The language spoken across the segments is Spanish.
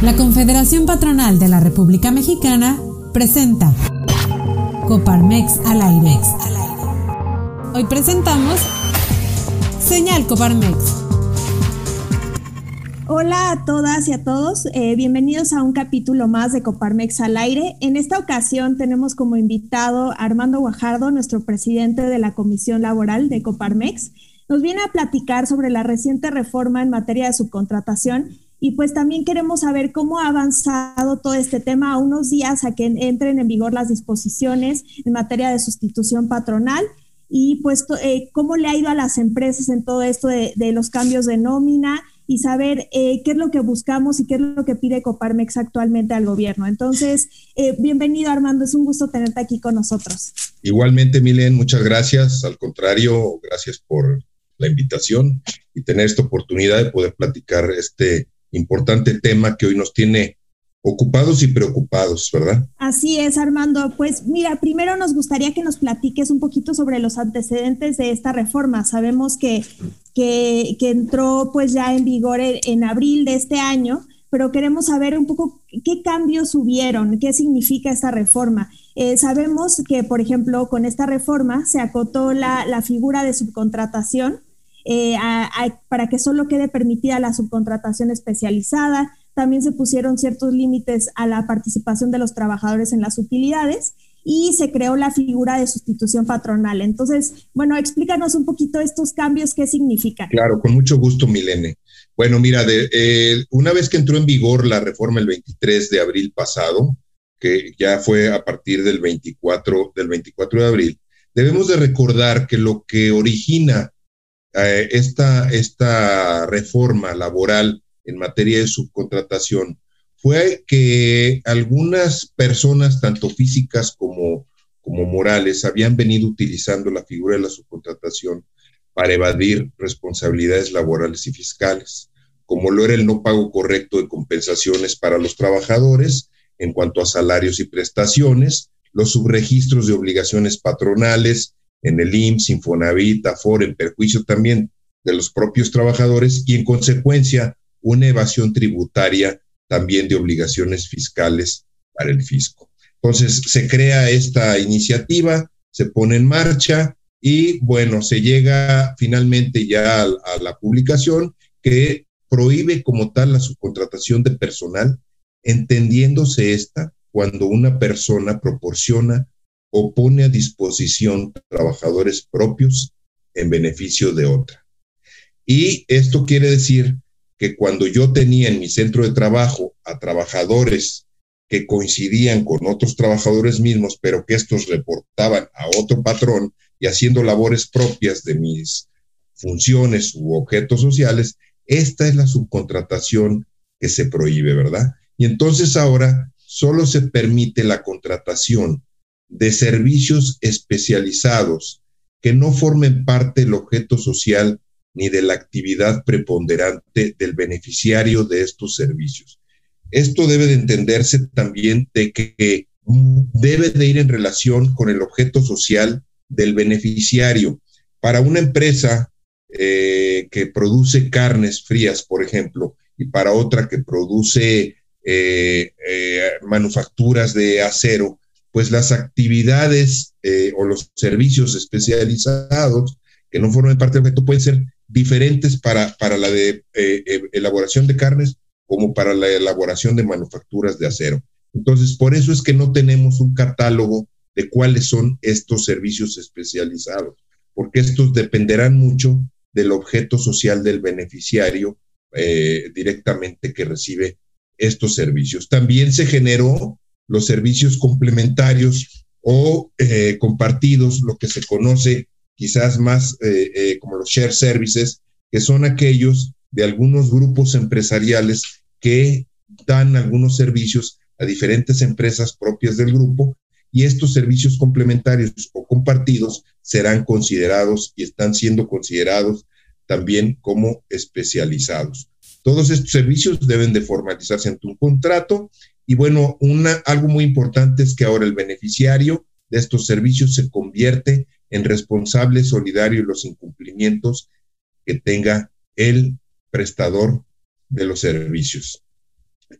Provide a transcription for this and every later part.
La Confederación Patronal de la República Mexicana presenta Coparmex al aire. Hoy presentamos Señal Coparmex. Hola a todas y a todos, eh, bienvenidos a un capítulo más de Coparmex al aire. En esta ocasión tenemos como invitado a Armando Guajardo, nuestro presidente de la Comisión Laboral de Coparmex. Nos viene a platicar sobre la reciente reforma en materia de subcontratación y pues también queremos saber cómo ha avanzado todo este tema a unos días a que entren en vigor las disposiciones en materia de sustitución patronal y pues eh, cómo le ha ido a las empresas en todo esto de, los cambios de nómina y saber eh, qué es lo que buscamos y qué es lo que pide Coparmex actualmente al gobierno. Entonces, eh, bienvenido Armando, es un gusto tenerte aquí con nosotros. Igualmente, Milen, muchas gracias. Al contrario, gracias por la invitación y tener esta oportunidad de poder platicar este importante tema que hoy nos tiene ocupados y preocupados, ¿verdad? Así es, Armando. Pues mira, primero nos gustaría que nos platiques un poquito sobre los antecedentes de esta reforma. Sabemos que, que, entró pues ya en vigor en, abril de este año, pero queremos saber un poco qué cambios hubieron, qué significa esta reforma. Eh, sabemos que, por ejemplo, con esta reforma se acotó la, la figura de subcontratación eh, para que solo quede permitida la subcontratación especializada. También se pusieron ciertos límites a la participación de los trabajadores en las utilidades y se creó la figura de sustitución patronal. Entonces, bueno, explícanos un poquito estos cambios, qué significan. Claro, con mucho gusto, Milene. Bueno, mira, de, eh, una vez que entró en vigor la reforma el 23 de abril pasado, que ya fue a partir del 24, del 24 de abril, debemos de recordar que lo que origina eh, esta, esta reforma laboral en materia de subcontratación fue que algunas personas, tanto físicas como, como morales, habían venido utilizando la figura de la subcontratación para evadir responsabilidades laborales y fiscales, como lo era el no pago correcto de compensaciones para los trabajadores en cuanto a salarios y prestaciones, los subregistros de obligaciones patronales, en el IMSS, Infonavit, Afore, en perjuicio también de los propios trabajadores y en consecuencia una evasión tributaria también de obligaciones fiscales para el fisco. Entonces se crea esta iniciativa, se pone en marcha y bueno, se llega finalmente ya a, a la publicación que prohíbe como tal la subcontratación de personal, entendiéndose esta cuando una persona proporciona o pone a disposición trabajadores propios en beneficio de otra. Y esto quiere decir que cuando yo tenía en mi centro de trabajo a trabajadores que coincidían con otros trabajadores mismos, pero que estos reportaban a otro patrón y haciendo labores propias de mis funciones u objetos sociales, esta es la subcontratación que se prohíbe, ¿verdad? Y entonces ahora solo se permite la contratación de servicios especializados que no formen parte del objeto social ni de la actividad preponderante del beneficiario de estos servicios. Esto debe de entenderse también de que debe de ir en relación con el objeto social del beneficiario. Para una empresa eh, que produce carnes frías, por ejemplo, y para otra que produce eh, eh, manufacturas de acero, pues las actividades eh, o los servicios especializados que no formen parte del objeto pueden ser diferentes para, para la eh, eh, elaboración de carnes como para la elaboración de manufacturas de acero. Entonces, por eso es que no tenemos un catálogo de cuáles son estos servicios especializados, porque estos dependerán mucho del objeto social del beneficiario directamente que recibe estos servicios. También se generó los servicios complementarios o eh, compartidos, lo que se conoce quizás más eh, eh, como los share services, que son aquellos de algunos grupos empresariales que dan algunos servicios a diferentes empresas propias del grupo y estos servicios complementarios o compartidos serán considerados y están siendo considerados también como especializados. Todos estos servicios deben de formalizarse ante un contrato y bueno, algo muy importante es que ahora el beneficiario de estos servicios se convierte en responsable solidario de los incumplimientos que tenga el prestador de los servicios.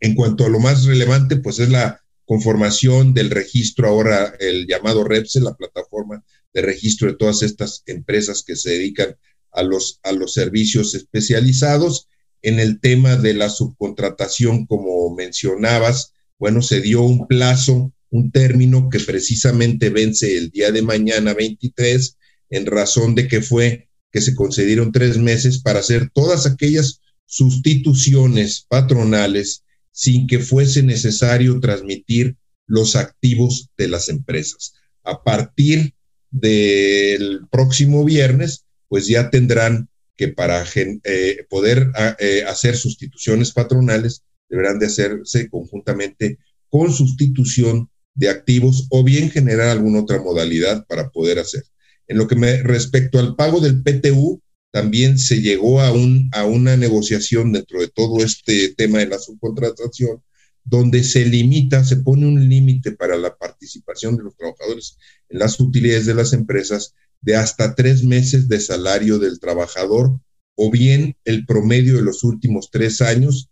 En cuanto a lo más relevante, pues es la conformación del registro ahora, el llamado REPSE, la plataforma de registro de todas estas empresas que se dedican a los, a los servicios especializados. En el tema de la subcontratación, como mencionabas, bueno, se dio un plazo, un término que precisamente vence el día de mañana 23, en razón de que fue que se concedieron tres meses para hacer todas aquellas sustituciones patronales sin que fuese necesario transmitir los activos de las empresas. A partir del próximo viernes, pues ya tendrán que para eh, poder ah, eh, hacer sustituciones patronales, deberán de hacerse conjuntamente con sustitución de activos o bien generar alguna otra modalidad para poder hacer. En lo que me respecto al pago del PTU, también se llegó a, un, a una negociación dentro de todo este tema de la subcontratación, donde se limita, se pone un límite para la participación de los trabajadores en las utilidades de las empresas de hasta tres meses de salario del trabajador o bien el promedio de los últimos tres años,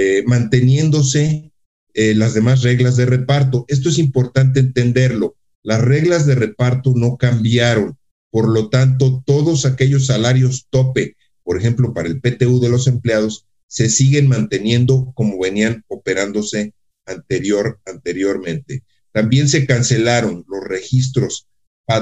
eh, manteniéndose eh, las demás reglas de reparto. Esto es importante entenderlo. Las reglas de reparto no cambiaron. Por lo tanto, todos aquellos salarios tope, por ejemplo, para el PTU de los empleados, se siguen manteniendo como venían operándose anterior, anteriormente. También se cancelaron los registros,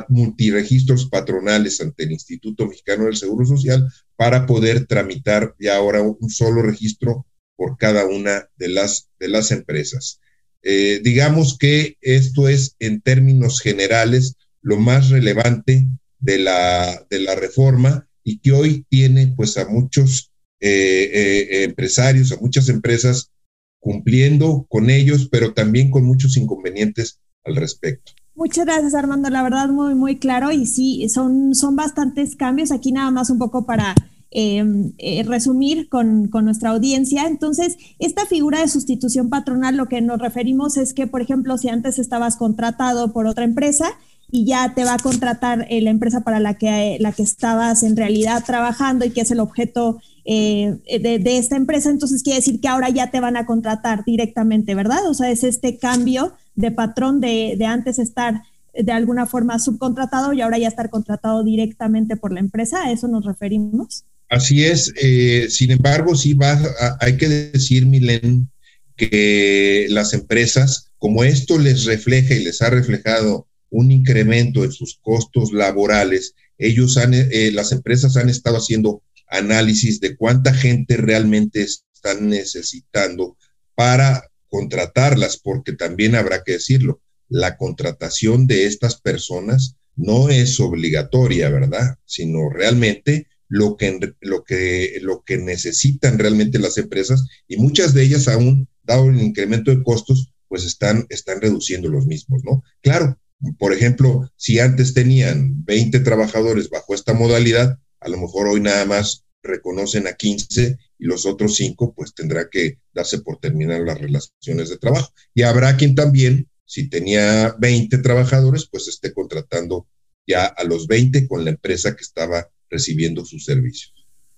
multiregistros patronales ante el Instituto Mexicano del Seguro Social para poder tramitar ya ahora un solo registro por cada una de las, de las empresas. Eh, digamos que esto es en términos generales lo más relevante de la, de la reforma y que hoy tiene pues a muchos eh, eh, empresarios, a muchas empresas cumpliendo con ellos, pero también con muchos inconvenientes al respecto. Muchas gracias, Armando. La verdad, muy, muy claro. Y sí, son, son bastantes cambios. Aquí nada más un poco para Em, eh, resumir con, nuestra audiencia. Entonces, esta figura de sustitución patronal, lo que nos referimos es que, por ejemplo, si antes estabas contratado por otra empresa y ya te va a contratar eh, la empresa para la que, la que estabas en realidad trabajando y que es el objeto eh, de, esta empresa, entonces quiere decir que ahora ya te van a contratar directamente, ¿verdad? O sea, es este cambio de patrón de, de antes estar de alguna forma subcontratado y ahora ya estar contratado directamente por la empresa, ¿a eso nos referimos? Así es, eh, sin embargo, sí va, hay que decir, Milen, que las empresas, como esto les refleja y les ha reflejado un incremento en sus costos laborales, ellos han, eh, las empresas han estado haciendo análisis de cuánta gente realmente están necesitando para contratarlas, porque también habrá que decirlo, la contratación de estas personas no es obligatoria, ¿verdad? Sino realmente lo que, lo que, lo que necesitan realmente las empresas y muchas de ellas aún, dado el incremento de costos, pues están, están reduciendo los mismos, ¿no? Claro, por ejemplo, si antes tenían 20 trabajadores bajo esta modalidad, a lo mejor hoy nada más reconocen a 15 y los otros 5 pues tendrá que darse por terminar las relaciones de trabajo. Y habrá quien también, si tenía 20 trabajadores, pues esté contratando ya a los 20 con la empresa que estaba recibiendo sus servicios.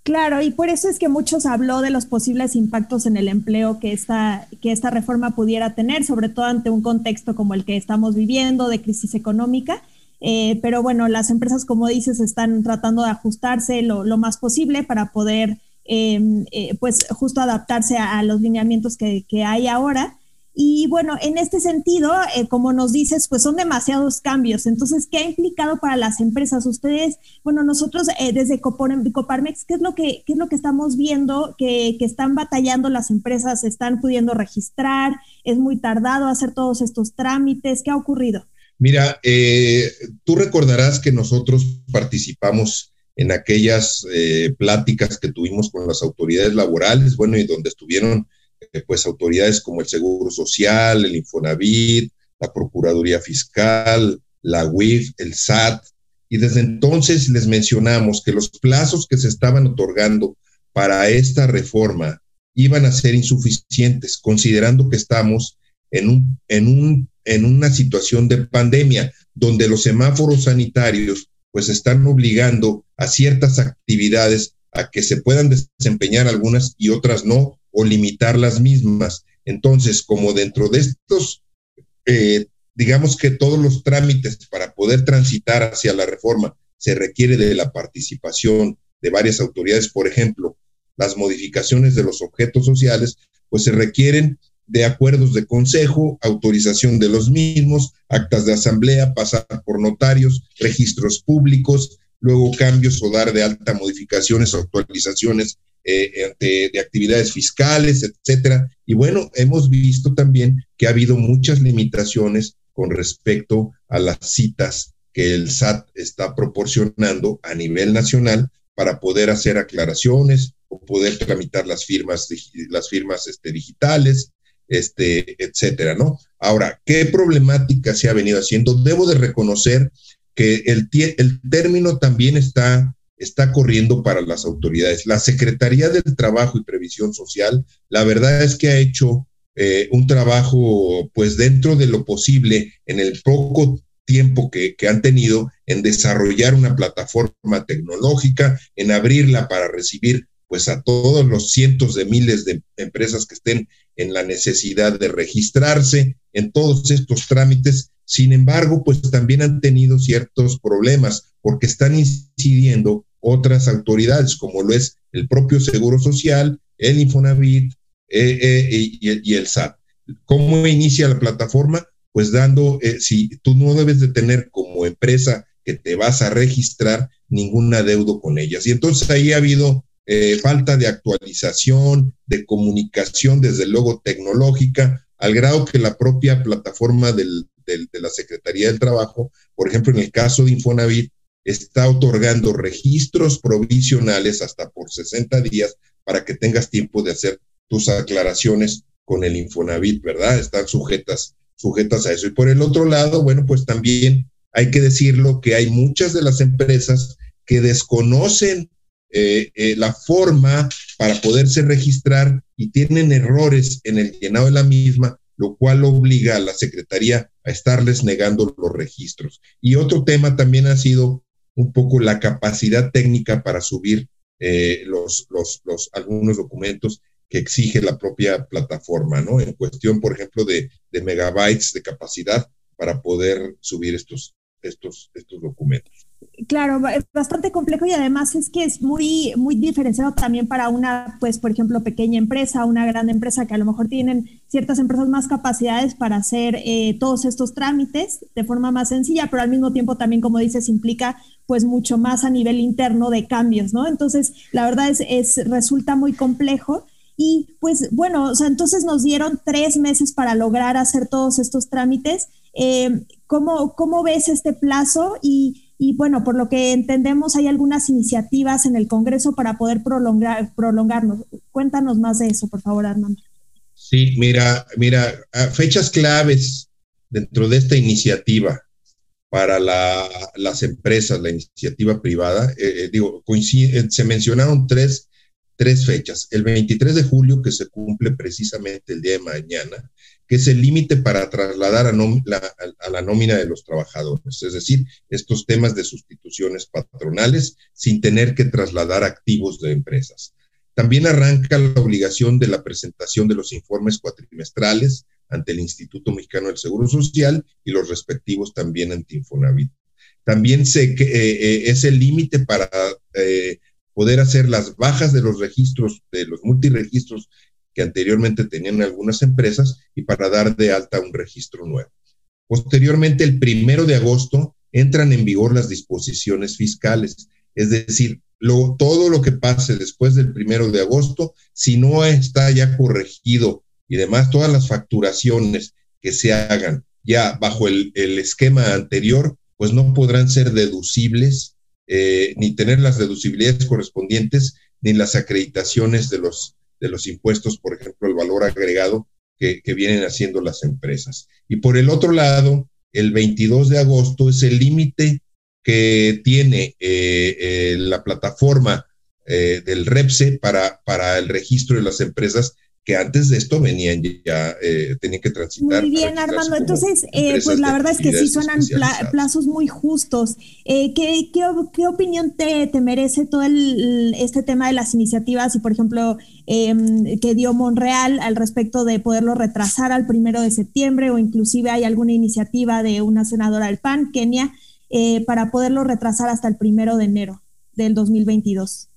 Claro, y por eso es que muchos habló de los posibles impactos en el empleo que esta, que esta reforma pudiera tener, sobre todo ante un contexto como el que estamos viviendo de crisis económica. Eh, pero bueno, las empresas, como dices, están tratando de ajustarse lo, más posible para poder, em, eh, pues, justo adaptarse a, los lineamientos que, que hay ahora. Y bueno, en este sentido, eh, como nos dices, pues son demasiados cambios. Entonces, ¿qué ha implicado para las empresas? Ustedes, bueno, nosotros eh, desde Coparmex, ¿qué es lo que, qué es lo que estamos viendo? Que, que, están batallando las empresas, están pudiendo registrar, es muy tardado hacer todos estos trámites. ¿Qué ha ocurrido? Mira, eh, tú recordarás que nosotros participamos en aquellas pláticas que tuvimos con las autoridades laborales, bueno, y donde estuvieron eh, pues autoridades como el Seguro Social, el Infonavit, la Procuraduría Fiscal, la UIF, el SAT, y desde entonces les mencionamos que los plazos que se estaban otorgando para esta reforma iban a ser insuficientes, considerando que estamos en, un, en, un, en una situación de pandemia donde los semáforos sanitarios pues están obligando a ciertas actividades a que se puedan desempeñar algunas y otras no, o limitar las mismas. Entonces, como dentro de estos, eh, digamos que todos los trámites para poder transitar hacia la reforma se requiere de la participación de varias autoridades, por ejemplo, las modificaciones de los objetos sociales, pues se requieren de acuerdos de consejo, autorización de los mismos, actas de asamblea, pasar por notarios, registros públicos, luego cambios o dar de alta modificaciones o actualizaciones eh, de, de, actividades fiscales, etcétera. Y bueno, hemos visto también que ha habido muchas limitaciones con respecto a las citas que el SAT está proporcionando a nivel nacional para poder hacer aclaraciones o poder tramitar las firmas, las firmas este, digitales, este, etcétera, ¿no? Ahora, ¿qué problemática se ha venido haciendo? Debo de reconocer que el término también está, está corriendo para las autoridades. La Secretaría del Trabajo y Previsión Social, la verdad es que ha hecho eh, un trabajo, pues dentro de lo posible, en el poco tiempo que, que, han tenido en desarrollar una plataforma tecnológica, en abrirla para recibir pues a todos los cientos de miles de empresas que estén en la necesidad de registrarse en todos estos trámites. Sin embargo, pues también han tenido ciertos problemas porque están incidiendo otras autoridades, como lo es el propio Seguro Social, el Infonavit eh, eh, y, el SAT. ¿Cómo inicia la plataforma? Pues dando, eh, si tú no debes de tener como empresa que te vas a registrar ningún adeudo con ellas. Y entonces ahí ha habido falta de actualización, de comunicación, desde luego tecnológica, al grado que la propia plataforma del, de la Secretaría del Trabajo, por ejemplo, en el caso de Infonavit, está otorgando registros provisionales hasta por 60 días para que tengas tiempo de hacer tus aclaraciones con el Infonavit, ¿verdad? Están sujetas, sujetas a eso. Y por el otro lado, bueno, pues también hay que decirlo que hay muchas de las empresas que desconocen eh, eh, la forma para poderse registrar y tienen errores en el llenado de la misma, lo cual obliga a la Secretaría a estarles negando los registros. Y otro tema también ha sido un poco la capacidad técnica para subir eh, los, los, algunos documentos que exige la propia plataforma, ¿no? En cuestión, por ejemplo, de, de megabytes de capacidad para poder subir estos, estos, estos documentos. Claro, es bastante complejo y además es que es muy, muy diferenciado también para una, pues, por ejemplo, pequeña empresa, una gran empresa que a lo mejor tienen ciertas empresas más capacidades para hacer eh, todos estos trámites de forma más sencilla, pero al mismo tiempo también, como dices, implica pues mucho más a nivel interno de cambios, ¿no? Entonces, la verdad es, es resulta muy complejo. Y pues bueno, o sea, entonces nos dieron tres meses para lograr hacer todos estos trámites. Eh, ¿cómo, ¿Cómo ves este plazo? Y y bueno, por lo que entendemos, hay algunas iniciativas en el Congreso para poder prolongar, prolongarnos. Cuéntanos más de eso, por favor, Armando. Sí, mira, mira, fechas claves dentro de esta iniciativa para la, las empresas, la iniciativa privada, eh, eh digo, coincide, se mencionaron tres, tres fechas. El 23 de julio, que se cumple precisamente el día de mañana, que es el límite para trasladar a, la, nómina de los trabajadores, es decir, estos temas de sustituciones patronales sin tener que trasladar activos de empresas. También arranca la obligación de la presentación de los informes cuatrimestrales ante el Instituto Mexicano del Seguro Social y los respectivos también ante Infonavit. También se, eh, eh, es el límite para eh, poder hacer las bajas de los registros, de los multiregistros que anteriormente tenían algunas empresas y para dar de alta un registro nuevo. Posteriormente, el primero de agosto, entran en vigor las disposiciones fiscales, es decir, todo lo que pase después del primero de agosto, si no está ya corregido y demás, todas las facturaciones que se hagan ya bajo el, esquema anterior, pues no podrán ser deducibles, eh, ni tener las deducibilidades correspondientes, ni las acreditaciones de los impuestos, por ejemplo, el valor agregado que, vienen haciendo las empresas. Y por el otro lado, el 22 de agosto es el límite que tiene eh, eh, la plataforma eh, del REPSE para, para el registro de las empresas que antes de esto venían ya, eh, tenían que transitar. Muy bien, Armando. Entonces, eh, pues la verdad es que sí suenan plazos muy justos. Eh, ¿qué, qué, opinión te, te, merece todo el, este tema de las iniciativas y, por ejemplo, em, que dio Monreal al respecto de poderlo retrasar al primero de septiembre o inclusive hay alguna iniciativa de una senadora del PAN, Kenia, para poderlo retrasar hasta el primero de enero del 2022?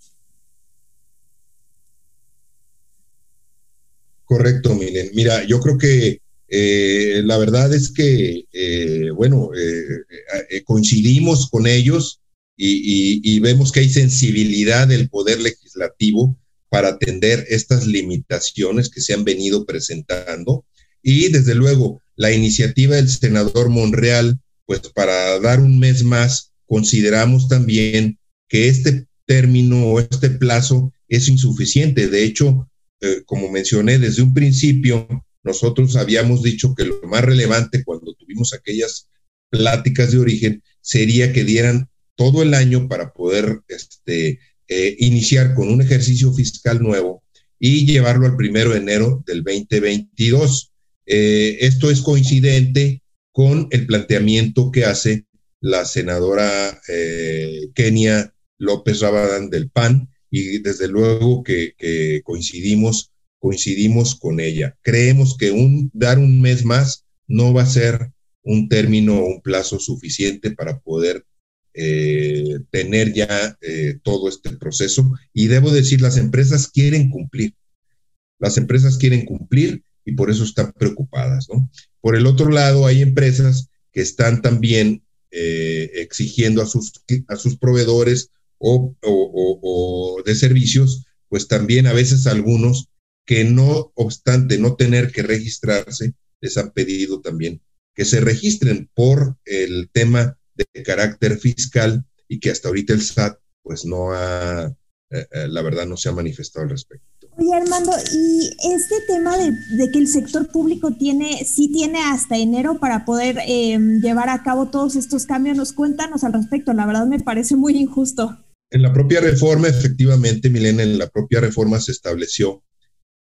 Correcto, Milen. Mira, yo creo que eh, la verdad es que, eh, bueno, eh, coincidimos con ellos y, vemos que hay sensibilidad del Poder Legislativo para atender estas limitaciones que se han venido presentando. Y desde luego, la iniciativa del senador Monreal, pues para dar un mes más, consideramos también que este término o este plazo es insuficiente. De hecho, eh, como mencioné desde un principio, nosotros habíamos dicho que lo más relevante cuando tuvimos aquellas pláticas de origen sería que dieran todo el año para poder este, eh, iniciar con un ejercicio fiscal nuevo y llevarlo al primero de enero del 2022. Eh, esto es coincidente con el planteamiento que hace la senadora Kenia López Rabadán del PAN, y desde luego que, coincidimos, coincidimos con ella. Creemos que un, dar un mes más no va a ser un término o un plazo suficiente para poder eh, tener ya eh, todo este proceso. Y debo decir, las empresas quieren cumplir. Las empresas quieren cumplir y por eso están preocupadas. ¿no? Por el otro lado, hay empresas que están también eh, exigiendo a sus, a sus proveedores o, de servicios, pues también a veces algunos que no obstante no tener que registrarse, les han pedido también que se registren por el tema de carácter fiscal y que hasta ahorita el SAT pues no ha, eh, eh, la verdad no se ha manifestado al respecto. Oye Armando, y este tema de, que el sector público tiene, sí tiene hasta enero para poder em, llevar a cabo todos estos cambios, nos cuéntanos al respecto, la verdad me parece muy injusto. En la propia reforma, efectivamente, Milena, en la propia reforma se estableció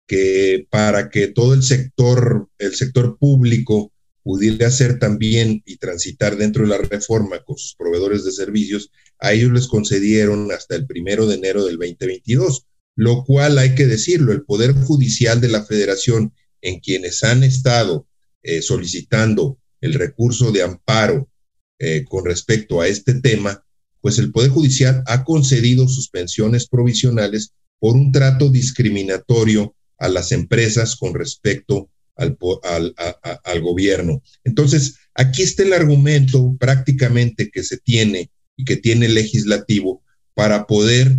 que para que todo el sector, el sector público pudiera hacer también y transitar dentro de la reforma con sus proveedores de servicios, a ellos les concedieron hasta el primero de enero del 2022, lo cual hay que decirlo, el Poder Judicial de la Federación, en quienes han estado eh, solicitando el recurso de amparo eh, con respecto a este tema, pues el Poder Judicial ha concedido suspensiones provisionales por un trato discriminatorio a las empresas con respecto al, al, gobierno. Entonces, aquí está el argumento prácticamente que se tiene y que tiene el legislativo para poder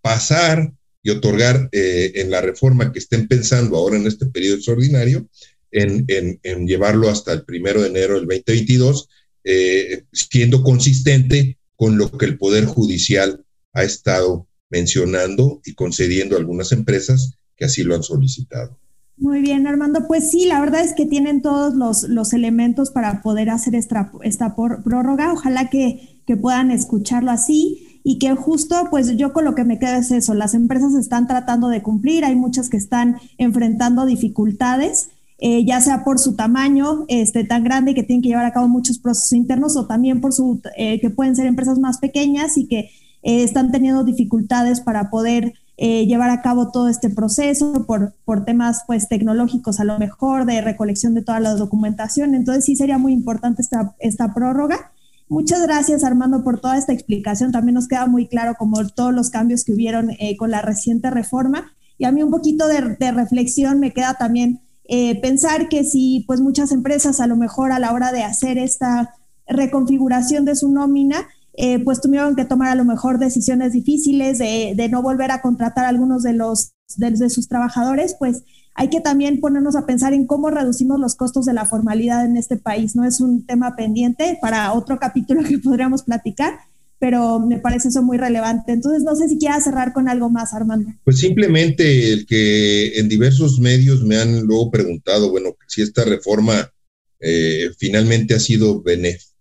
pasar y otorgar eh, en la reforma que estén pensando ahora en este periodo extraordinario, en, en, llevarlo hasta el primero de enero del 2022, eh, siendo consistente con lo que el Poder Judicial ha estado mencionando y concediendo a algunas empresas que así lo han solicitado. Muy bien, Armando. Pues sí, la verdad es que tienen todos los, los elementos para poder hacer esta, esta prórroga. Ojalá que, que puedan escucharlo así y que justo, pues yo con lo que me queda es eso, las empresas están tratando de cumplir, hay muchas que están enfrentando dificultades eh, ya sea por su tamaño este, tan grande que tienen que llevar a cabo muchos procesos internos o también por su, eh, que pueden ser empresas más pequeñas y que eh, están teniendo dificultades para poder llevar a cabo todo este proceso por, por temas pues tecnológicos a lo mejor de recolección de toda la documentación. Entonces sí sería muy importante esta, esta prórroga. Muchas gracias Armando por toda esta explicación. También nos queda muy claro como todos los cambios que hubieron con la reciente reforma. Y a mí un poquito de, de reflexión me queda también eh, pensar que si pues muchas empresas a lo mejor a la hora de hacer esta reconfiguración de su nómina, eh, pues tuvieron que tomar a lo mejor decisiones difíciles de, no volver a contratar a algunos de los de, sus trabajadores, pues hay que también ponernos a pensar en cómo reducimos los costos de la formalidad en este país. No es un tema pendiente para otro capítulo que podríamos platicar, pero me parece eso muy relevante. Entonces, no sé si quieras cerrar con algo más, Armando. Pues simplemente el que en diversos medios me han luego preguntado, bueno, si esta reforma eh, finalmente ha sido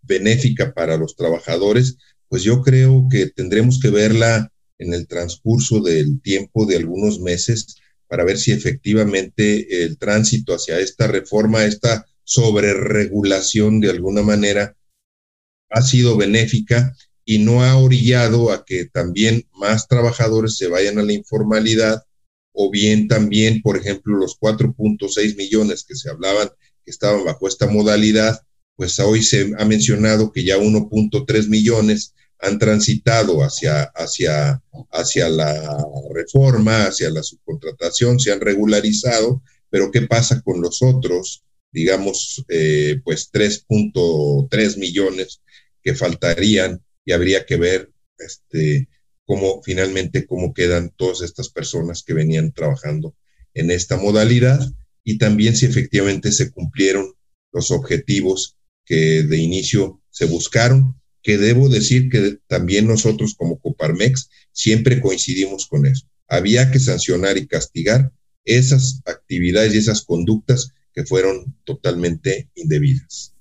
benéfica para los trabajadores, pues yo creo que tendremos que verla en el transcurso del tiempo de algunos meses para ver si efectivamente el tránsito hacia esta reforma, esta sobreregulación de alguna manera, ha sido benéfica y no ha orillado a que también más trabajadores se vayan a la informalidad o bien también, por ejemplo, los 4.6 millones que se hablaban que estaban bajo esta modalidad, pues hoy se ha mencionado que ya 1.3 millones han transitado hacia, hacia, hacia la reforma, hacia la subcontratación, se han regularizado, pero ¿qué pasa con los otros? Digamos, eh, pues 3.3 millones que faltarían y habría que ver este, cómo finalmente cómo quedan todas estas personas que venían trabajando en esta modalidad y también si efectivamente se cumplieron los objetivos que de inicio se buscaron, que debo decir que también nosotros como Coparmex siempre coincidimos con eso. Había que sancionar y castigar esas actividades y esas conductas que fueron totalmente indebidas.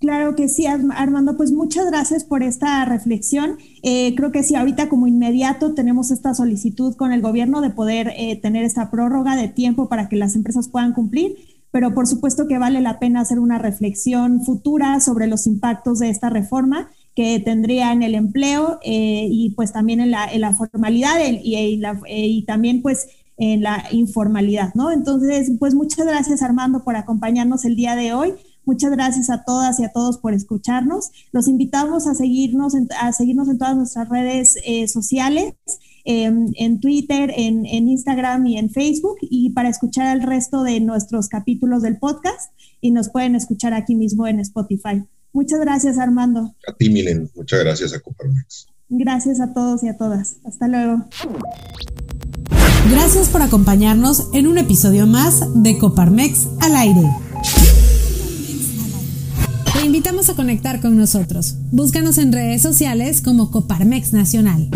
Claro que sí, Armando. Pues muchas gracias por esta reflexión. Eh, creo que sí, ahorita como inmediato tenemos esta solicitud con el gobierno de poder eh, tener esta prórroga de tiempo para que las empresas puedan cumplir, pero por supuesto que vale la pena hacer una reflexión futura sobre los impactos de esta reforma que tendría en el empleo eh, y pues también en la, formalidad y, y también pues en la informalidad, ¿no? Entonces, pues muchas gracias Armando por acompañarnos el día de hoy. Muchas gracias a todas y a todos por escucharnos. Los invitamos a seguirnos en, a seguirnos en todas nuestras redes eh, sociales, em, en Twitter, en, Instagram y en Facebook, y para escuchar el resto de nuestros capítulos del podcast, y nos pueden escuchar aquí mismo en Spotify. Muchas gracias, Armando. A ti, Milen. Muchas gracias a Coparmex. Gracias a todos y a todas. Hasta luego. Gracias por acompañarnos en un episodio más de Coparmex al aire. Te invitamos a conectar con nosotros. Búscanos en redes sociales como Coparmex Nacional.